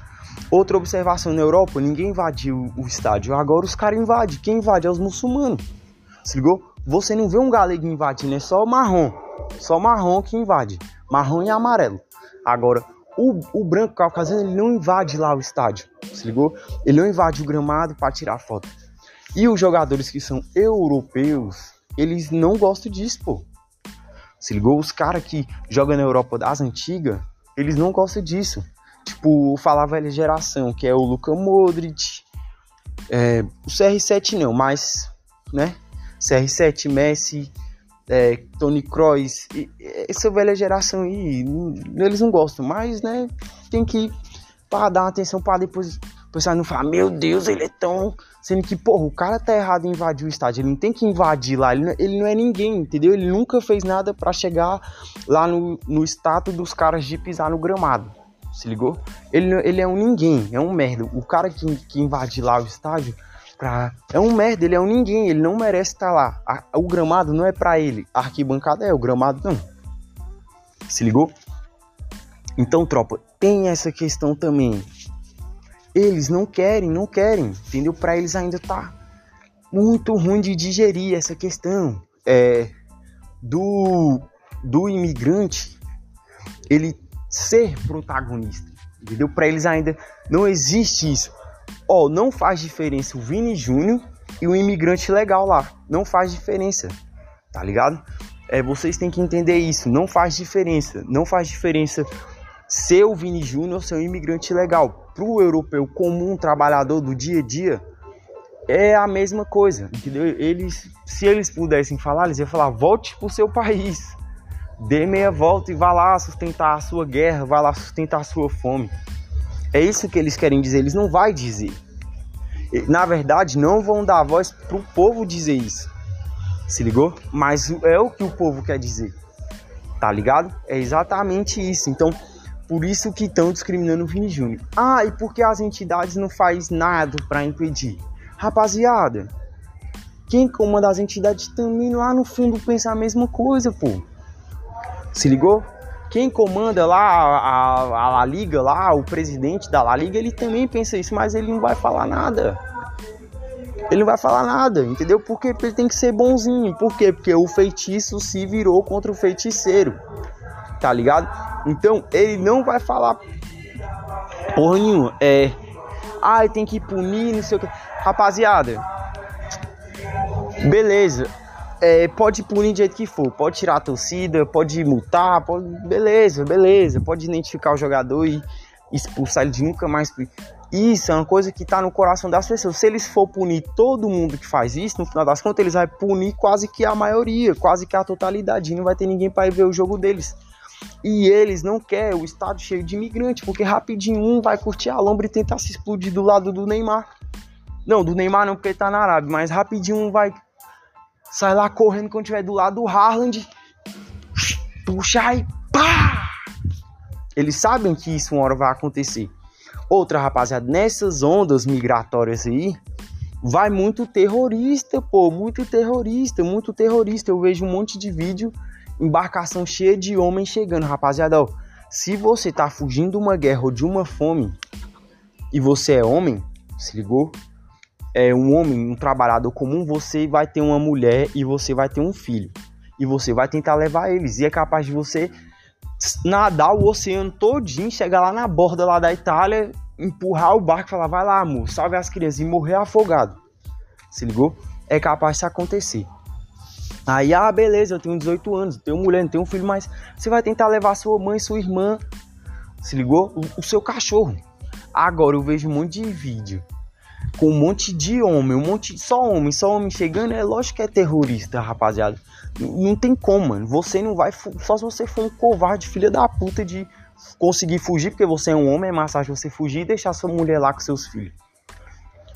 Outra observação na Europa, ninguém invadiu o estádio. Agora os caras invadem. Quem invade é os muçulmanos. Se ligou? Você não vê um galego invadindo, é só marrom. Só marrom que invade. Marrom e amarelo. Agora, o, o branco caucasiano ele não invade lá o estádio. Se ligou? Ele não invade o gramado para tirar foto. E os jogadores que são europeus, eles não gostam disso, pô. Se ligou? Os caras que jogam na Europa das antigas, eles não gostam disso. Tipo, falar velha geração, que é o Luka Modric, é, o CR7 não, mas, né? CR7, Messi, é, Tony Kroos, essa velha geração aí, eles não gostam, mas né, tem que para dar atenção para depois o pessoal não falar, meu Deus, ele é tão. Sendo que, porra, o cara tá errado em invadir o estádio, ele não tem que invadir lá, ele não, ele não é ninguém, entendeu? Ele nunca fez nada para chegar lá no, no status dos caras de pisar no gramado. Se ligou? Ele, ele é um ninguém, é um merda. O cara que, que invade lá o estádio pra... É um merda, ele é um ninguém, ele não merece estar lá. A, o gramado não é para ele, a arquibancada é, o gramado não. Se ligou? Então, tropa, tem essa questão também. Eles não querem, não querem, entendeu? Para eles ainda tá muito ruim de digerir essa questão é, do, do imigrante ele ser protagonista, entendeu? Para eles ainda não existe isso. Ó, oh, não faz diferença o Vini Júnior e o imigrante legal lá. Não faz diferença. Tá ligado? É, vocês têm que entender isso. Não faz diferença. Não faz diferença ser o Vini Júnior ser um imigrante legal. Pro europeu comum, trabalhador do dia a dia, é a mesma coisa. Entendeu? Eles, se eles pudessem falar, eles iam falar: volte pro seu país. Dê meia volta e vá lá sustentar a sua guerra, vá lá sustentar a sua fome. É isso que eles querem dizer, eles não vão dizer. Na verdade, não vão dar voz pro povo dizer isso. Se ligou? Mas é o que o povo quer dizer. Tá ligado? É exatamente isso. Então, por isso que estão discriminando o Vini Júnior. Ah, e porque as entidades não faz nada para impedir? Rapaziada, quem comanda as entidades também lá no fundo pensa a mesma coisa, pô. Se ligou? Quem comanda lá a, a, a Liga, lá, o presidente da La Liga, ele também pensa isso, mas ele não vai falar nada. Ele não vai falar nada, entendeu? Porque ele tem que ser bonzinho. Por quê? Porque o feitiço se virou contra o feiticeiro. Tá ligado? Então ele não vai falar porra nenhuma. É. Ai, tem que punir, não sei o que. Rapaziada. Beleza é, pode punir de jeito que for, pode tirar a torcida, pode multar, pode, beleza, beleza, pode identificar o jogador e expulsar ele de nunca mais. Isso é uma coisa que está no coração das pessoas. Se eles for punir todo mundo que faz isso, no final das contas, eles vão punir quase que a maioria, quase que a totalidade. Não vai ter ninguém para ver o jogo deles. E eles não querem o estado cheio de imigrante, porque rapidinho um vai curtir a lombra e tentar se explodir do lado do Neymar. Não, do Neymar não, porque ele tá na Arábia, mas rapidinho um vai sai lá correndo quando tiver do lado do Harland, puxa e pá! Eles sabem que isso uma hora vai acontecer. Outra, rapaziada, nessas ondas migratórias aí, vai muito terrorista, pô, muito terrorista, muito terrorista. Eu vejo um monte de vídeo, embarcação cheia de homens chegando, rapaziada. Ó, se você tá fugindo de uma guerra ou de uma fome e você é homem, se ligou? É, um homem, um trabalhador comum, você vai ter uma mulher e você vai ter um filho. E você vai tentar levar eles. E é capaz de você nadar o oceano todinho, chegar lá na borda lá da Itália, empurrar o barco e falar, vai lá, amor, salve as crianças e morrer afogado. Se ligou? É capaz de acontecer. Aí, ah, beleza, eu tenho 18 anos, tenho mulher, não tenho filho, mas você vai tentar levar sua mãe, sua irmã, se ligou? O, o seu cachorro. Agora eu vejo um monte de vídeo com um monte de homem, um monte só homem, só homem chegando, é lógico que é terrorista, rapaziada. Não, tem como, mano. Você não vai, só se você for um covarde, filha da puta de conseguir fugir, porque você é um homem, é mais fácil você fugir e deixar sua mulher lá com seus filhos.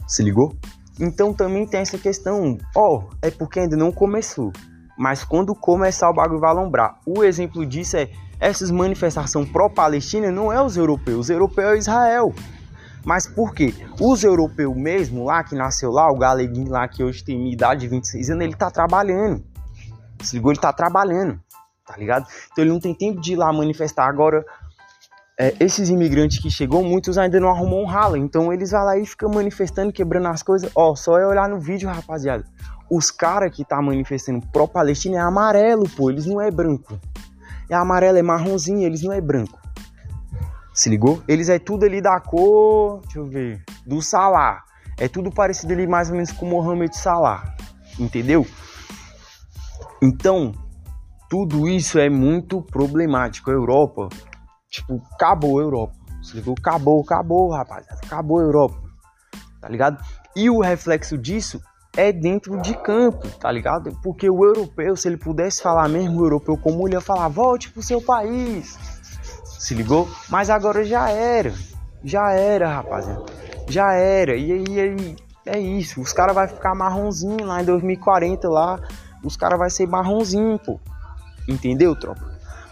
Se ligou? Então também tem essa questão, ó, oh, é porque ainda não começou. Mas quando começar o bagulho vai alombrar. O exemplo disso é essas manifestações pró-Palestina não é os europeus, os europeus é Israel. Mas por quê? Os europeus mesmo lá, que nasceu lá, o galeguinho lá que hoje tem minha idade de 26 anos, ele tá trabalhando. Se ligou? Ele tá trabalhando, tá ligado? Então ele não tem tempo de ir lá manifestar. Agora, é, esses imigrantes que chegou, muitos ainda não arrumam um rala. Então eles vão lá e ficam manifestando, quebrando as coisas. Ó, só é olhar no vídeo, rapaziada. Os caras que tá manifestando pró-Palestina é amarelo, pô. Eles não é branco. É amarelo, é marronzinho, eles não é branco. Se ligou? Eles é tudo ali da cor, deixa eu ver, do Salah. É tudo parecido ali mais ou menos com Mohamed Salah. Entendeu? Então, tudo isso é muito problemático. A Europa, tipo, acabou a Europa. Se ligou? Acabou, acabou, rapaziada. Acabou a Europa. Tá ligado? E o reflexo disso é dentro de campo, tá ligado? Porque o europeu, se ele pudesse falar mesmo o europeu como ele ia falar, volte pro seu país se ligou? Mas agora já era. Já era, rapaziada. Já era. E aí, é isso. Os caras vão ficar marronzinho lá em 2040 lá. Os caras vão ser marronzinho, pô. Entendeu, tropa?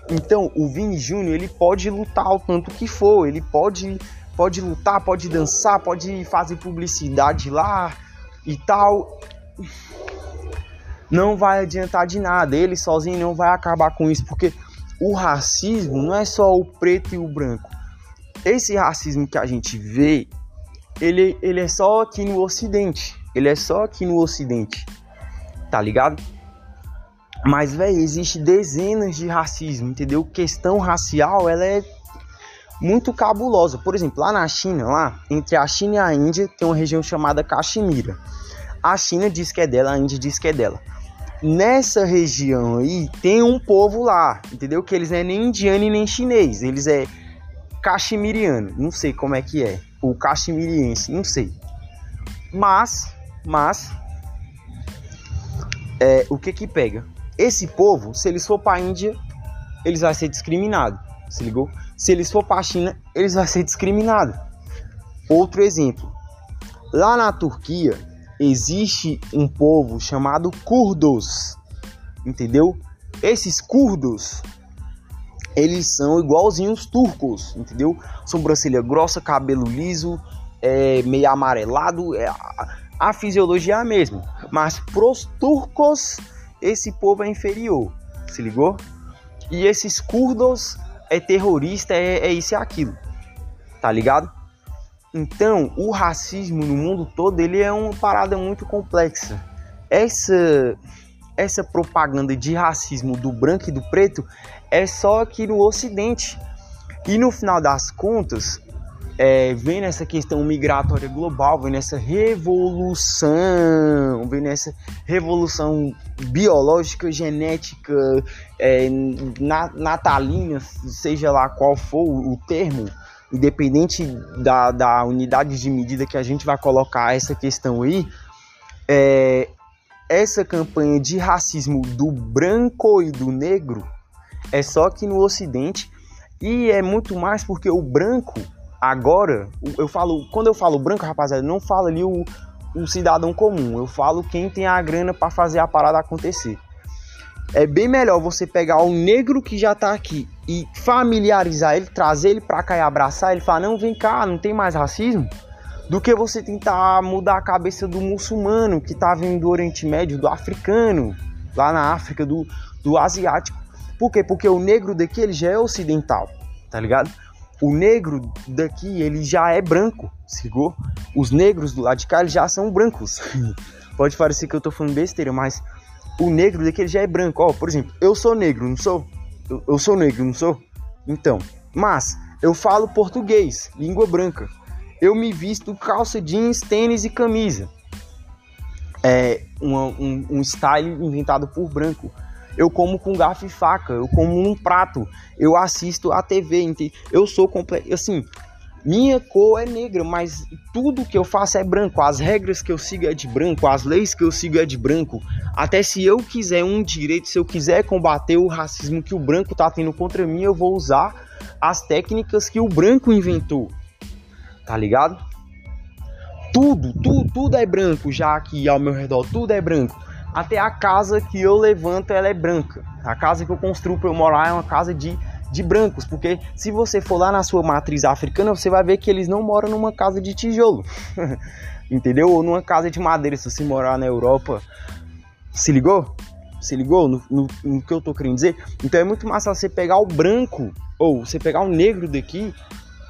Então, o Vini Júnior, ele pode lutar o tanto que for. Ele pode, pode lutar, pode dançar, pode fazer publicidade lá e tal. Não vai adiantar de nada. Ele sozinho não vai acabar com isso, porque o racismo não é só o preto e o branco. Esse racismo que a gente vê, ele, ele é só aqui no Ocidente. Ele é só aqui no Ocidente. Tá ligado? Mas, velho, existe dezenas de racismo, entendeu? Questão racial, ela é muito cabulosa. Por exemplo, lá na China, lá, entre a China e a Índia, tem uma região chamada Caxemira. A China diz que é dela, a Índia diz que é dela nessa região aí tem um povo lá, entendeu? Que eles não é nem indiano e nem chinês, eles é caximiriano, não sei como é que é, o caximiriense, não sei. Mas, mas, é, o que que pega? Esse povo, se eles for para Índia, eles vão ser discriminados, se ligou? Se eles for para China, eles vão ser discriminados. Outro exemplo, lá na Turquia, existe um povo chamado curdos, entendeu? Esses curdos, eles são igualzinhos turcos, entendeu? Sobrancelha grossa, cabelo liso, é, meio amarelado, é, a, a fisiologia é a mesma. Mas pros turcos, esse povo é inferior, se ligou? E esses curdos é terrorista, é, é isso e aquilo, tá ligado? Então, o racismo no mundo todo ele é uma parada muito complexa. Essa essa propaganda de racismo do branco e do preto é só aqui no Ocidente. E no final das contas, é, vem nessa questão migratória global, vem nessa revolução, vem nessa revolução biológica, genética, é, natalina, seja lá qual for o termo, independente da, da unidade de medida que a gente vai colocar essa questão aí, é, essa campanha de racismo do branco e do negro é só aqui no Ocidente e é muito mais porque o branco agora, eu falo, quando eu falo branco, rapaziada, não falo ali o, o cidadão comum, eu falo quem tem a grana para fazer a parada acontecer. É bem melhor você pegar o negro que já tá aqui e familiarizar ele, trazer ele pra cá e abraçar ele, falar: não, vem cá, não tem mais racismo, do que você tentar mudar a cabeça do muçulmano que tá vindo do Oriente Médio, do africano, lá na África, do, do asiático. Por quê? Porque o negro daqui ele já é ocidental, tá ligado? O negro daqui ele já é branco, ligou? Os negros do lado de cá eles já são brancos. [LAUGHS] Pode parecer que eu tô falando besteira, mas o negro daqui ele já é branco. Ó, por exemplo, eu sou negro, não sou? Eu, eu sou negro, não sou? Então, mas eu falo português, língua branca. Eu me visto calça jeans, tênis e camisa. é um, um style inventado por branco. Eu como com garfo e faca, eu como num prato, eu assisto a TV, eu sou completo, assim, minha cor é negra, mas tudo que eu faço é branco. As regras que eu sigo é de branco, as leis que eu sigo é de branco. Até se eu quiser um direito, se eu quiser combater o racismo que o branco tá tendo contra mim, eu vou usar as técnicas que o branco inventou. Tá ligado? Tudo, tudo, tudo é branco já aqui ao meu redor, tudo é branco. Até a casa que eu levanto, ela é branca. A casa que eu construo para eu morar é uma casa de, de brancos, porque se você for lá na sua matriz africana, você vai ver que eles não moram numa casa de tijolo. [LAUGHS] Entendeu? Ou numa casa de madeira, se você morar na Europa. Se ligou? Se ligou no, no, no que eu tô querendo dizer? Então é muito fácil você pegar o branco, ou você pegar o negro daqui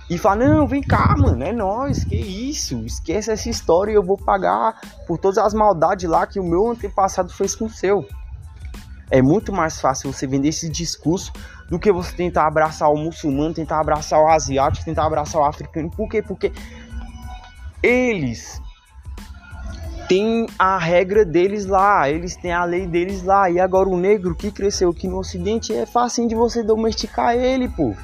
e fala: Não, vem cá, mano, é nós, que isso, esquece essa história e eu vou pagar por todas as maldades lá que o meu antepassado fez com o seu. É muito mais fácil você vender esse discurso do que você tentar abraçar o muçulmano, tentar abraçar o asiático, tentar abraçar o africano. Por quê? Porque eles têm a regra deles lá, eles têm a lei deles lá. E agora o negro que cresceu aqui no ocidente é fácil de você domesticar ele, pô.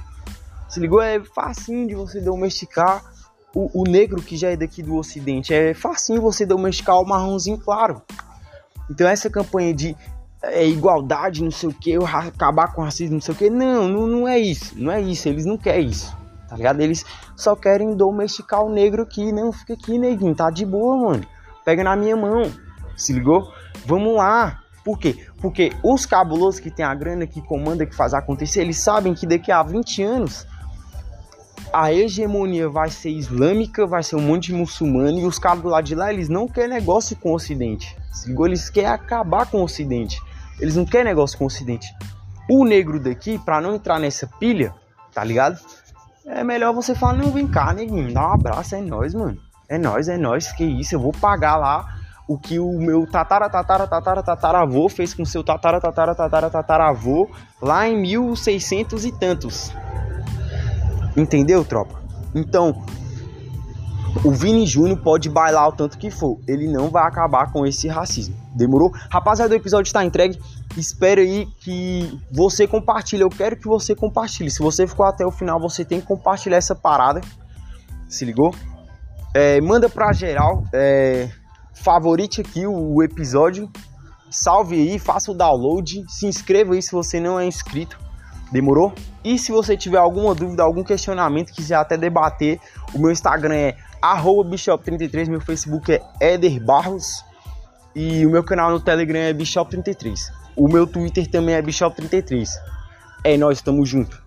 Se ligou? É facinho de você domesticar o, o, negro que já é daqui do ocidente. É facinho você domesticar o marronzinho claro. Então essa campanha de é, igualdade, não sei o que, acabar com o racismo, não sei o que, não, não, não é isso. Não é isso, eles não querem isso. Tá ligado? Eles só querem domesticar o negro aqui. Não, fica aqui, neguinho, tá de boa, mano. Pega na minha mão. Se ligou? Vamos lá. Por quê? Porque os cabulosos que tem a grana, que comanda, que faz acontecer, eles sabem que daqui a 20 anos a hegemonia vai ser islâmica, vai ser um monte de muçulmano e os caras do lado de lá, eles não querem negócio com o ocidente. Eles querem acabar com o ocidente. Eles não querem negócio com o ocidente. O negro daqui, para não entrar nessa pilha, tá ligado? É melhor você falar, não, vem cá, neguinho, dá um abraço, é nós, mano. É nós, é nós, que isso, eu vou pagar lá o que o meu tatara, tatara, tatara, tataravô fez com seu tatara, tatara, tatara, tataravô lá em 1600 e tantos. Entendeu, tropa? Então, o Vini Júnior pode bailar o tanto que for, ele não vai acabar com esse racismo. Demorou? Rapaziada, o episódio está entregue. Espero aí que você compartilhe. Eu quero que você compartilhe. Se você ficou até o final, você tem que compartilhar essa parada. Se ligou? É, manda pra geral. É, favorite aqui o, o episódio. Salve aí, faça o download. Se inscreva aí se você não é inscrito. Demorou? E se você tiver alguma dúvida, algum questionamento, quiser até debater, o meu Instagram é bishop33, meu Facebook é Eder Barros e o meu canal no Telegram é Bishop33. O meu Twitter também é Bishop33. É nós, estamos juntos.